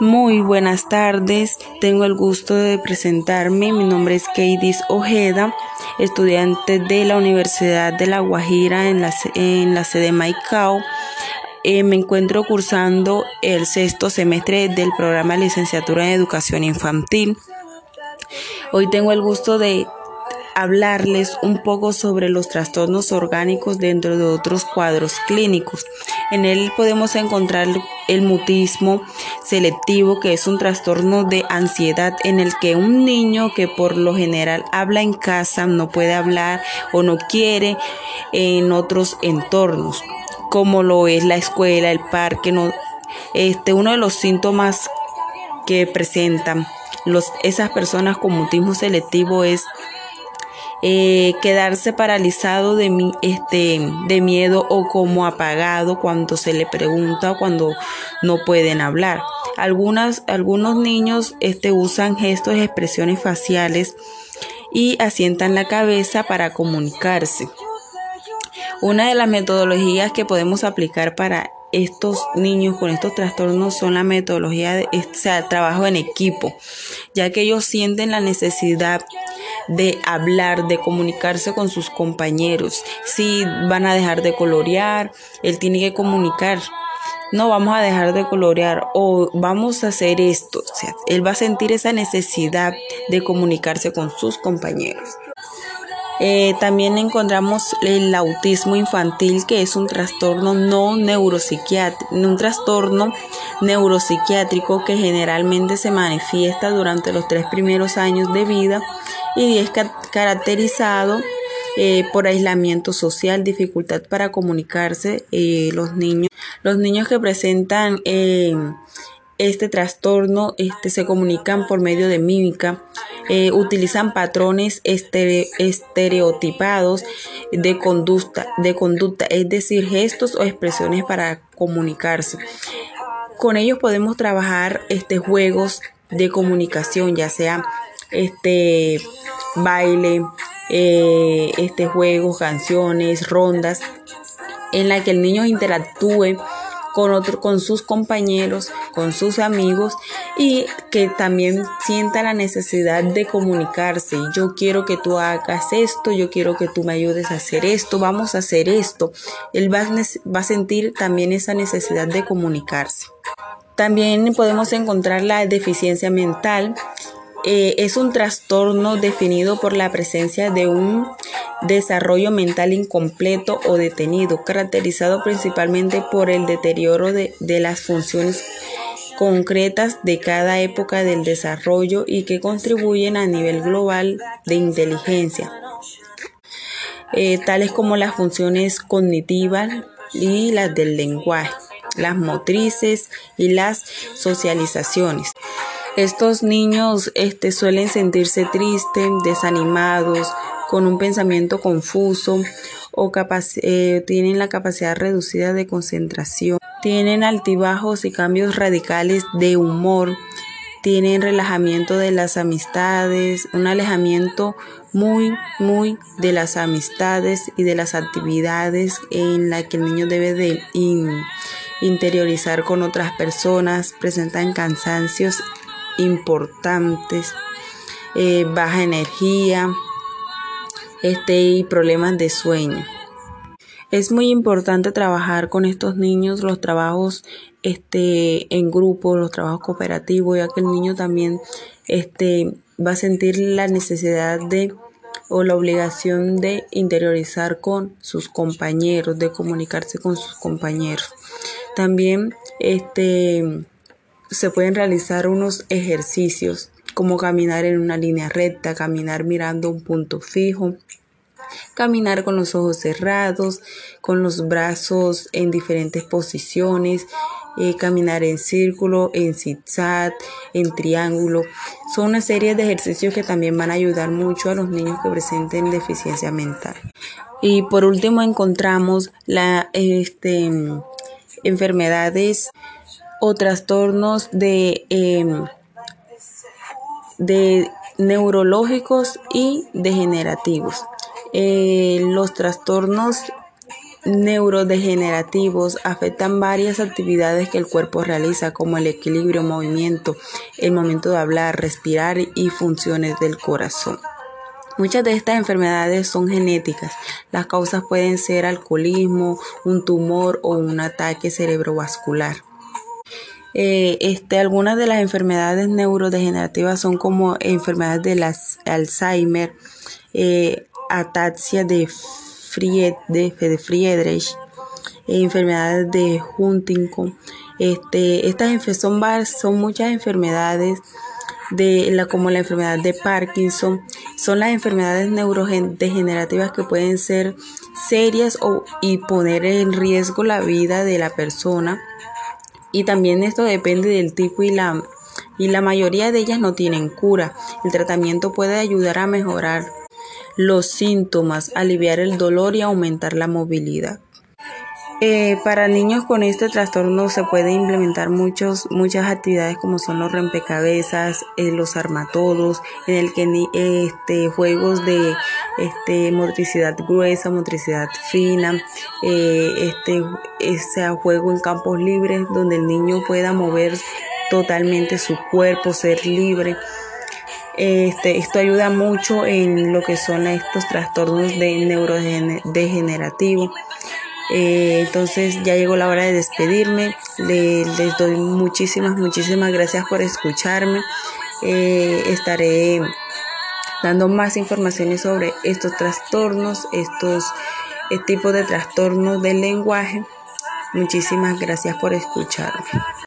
Muy buenas tardes, tengo el gusto de presentarme. Mi nombre es Keidis Ojeda, estudiante de la Universidad de La Guajira en la, en la sede Maicao. Eh, me encuentro cursando el sexto semestre del programa de licenciatura en educación infantil. Hoy tengo el gusto de hablarles un poco sobre los trastornos orgánicos dentro de otros cuadros clínicos. En él podemos encontrar el mutismo selectivo, que es un trastorno de ansiedad en el que un niño que por lo general habla en casa no puede hablar o no quiere en otros entornos, como lo es la escuela, el parque, no, este, uno de los síntomas que presentan los, esas personas con mutismo selectivo es eh, quedarse paralizado de, este, de miedo o como apagado cuando se le pregunta o cuando no pueden hablar. Algunas, algunos niños este, usan gestos y expresiones faciales y asientan la cabeza para comunicarse. Una de las metodologías que podemos aplicar para estos niños con estos trastornos son la metodología de trabajo en equipo, ya que ellos sienten la necesidad de hablar, de comunicarse con sus compañeros. Si van a dejar de colorear, él tiene que comunicar. No vamos a dejar de colorear o vamos a hacer esto. O sea, él va a sentir esa necesidad de comunicarse con sus compañeros. Eh, también encontramos el autismo infantil, que es un trastorno no neuropsiquiátrico, un trastorno neuropsiquiátrico que generalmente se manifiesta durante los tres primeros años de vida y es caracterizado eh, por aislamiento social, dificultad para comunicarse. Eh, los niños, los niños que presentan este trastorno este, se comunican por medio de mímica, eh, utilizan patrones estereotipados de conducta, de conducta, es decir, gestos o expresiones para comunicarse. Con ellos podemos trabajar este, juegos de comunicación, ya sea este baile, eh, este juegos, canciones, rondas, en la que el niño interactúe con, otro, con sus compañeros, con sus amigos y que también sienta la necesidad de comunicarse. Yo quiero que tú hagas esto, yo quiero que tú me ayudes a hacer esto, vamos a hacer esto. Él va, va a sentir también esa necesidad de comunicarse. También podemos encontrar la deficiencia mental eh, es un trastorno definido por la presencia de un desarrollo mental incompleto o detenido, caracterizado principalmente por el deterioro de, las funciones concretas de cada época del desarrollo y que contribuyen a nivel global de inteligencia, eh, tales como las funciones cognitivas y las del lenguaje, las motrices y las socializaciones. Estos niños este, suelen sentirse tristes, desanimados, con un pensamiento confuso o eh, tienen la capacidad reducida de concentración, tienen altibajos y cambios radicales de humor, tienen relajamiento de las amistades, un alejamiento muy, muy de las amistades y de las actividades en la que el niño debe de interiorizar con otras personas, presentan cansancios importantes, eh, baja energía este, y problemas de sueño. Es muy importante trabajar con estos niños, los trabajos este, en grupo, los trabajos cooperativos, ya que el niño también este, va a sentir la necesidad de o la obligación de interiorizar con sus compañeros, de comunicarse con sus compañeros. También este se pueden realizar unos ejercicios como caminar en una línea recta, caminar mirando un punto fijo, caminar con los ojos cerrados, con los brazos en diferentes posiciones, eh, caminar en círculo, en zigzag, en triángulo. Son una serie de ejercicios que también van a ayudar mucho a los niños que presenten deficiencia mental. Y por último encontramos la este, enfermedades o trastornos de, em, de neurológicos y degenerativos. Eh, los trastornos neurodegenerativos afectan varias actividades que el cuerpo realiza, como el equilibrio, movimiento, el momento de hablar, respirar y funciones del corazón. Muchas de estas enfermedades son genéticas. Las causas pueden ser alcoholismo, un tumor o un ataque cerebrovascular. Eh, este, algunas de las enfermedades neurodegenerativas son como enfermedades de Alzheimer, eh, ataxia de, de, Friedrich, eh, enfermedades de Huntington. Este, estas son, son muchas enfermedades de la, como la enfermedad de Parkinson, son las enfermedades neurodegenerativas que pueden ser serias o, y poner en riesgo la vida de la persona. Y también esto depende del tipo y la, y la mayoría de ellas no tienen cura. El tratamiento puede ayudar a mejorar los síntomas, aliviar el dolor y aumentar la movilidad. Eh, para niños con este trastorno se puede implementar muchos, muchas actividades como son los rompecabezas, eh, los armatodos, en el que este, juegos de este, motricidad gruesa, motricidad fina, eh, este, ese juego en campos libres donde el niño pueda mover totalmente su cuerpo, ser libre. Este, esto ayuda mucho en lo que son estos trastornos de neurodegenerativo. Eh, entonces ya llegó la hora de despedirme. les doy muchísimas, muchísimas gracias por escucharme. Eh, estaré dando más informaciones sobre estos trastornos, estos eh, tipos de trastornos del lenguaje. Muchísimas gracias por escucharme.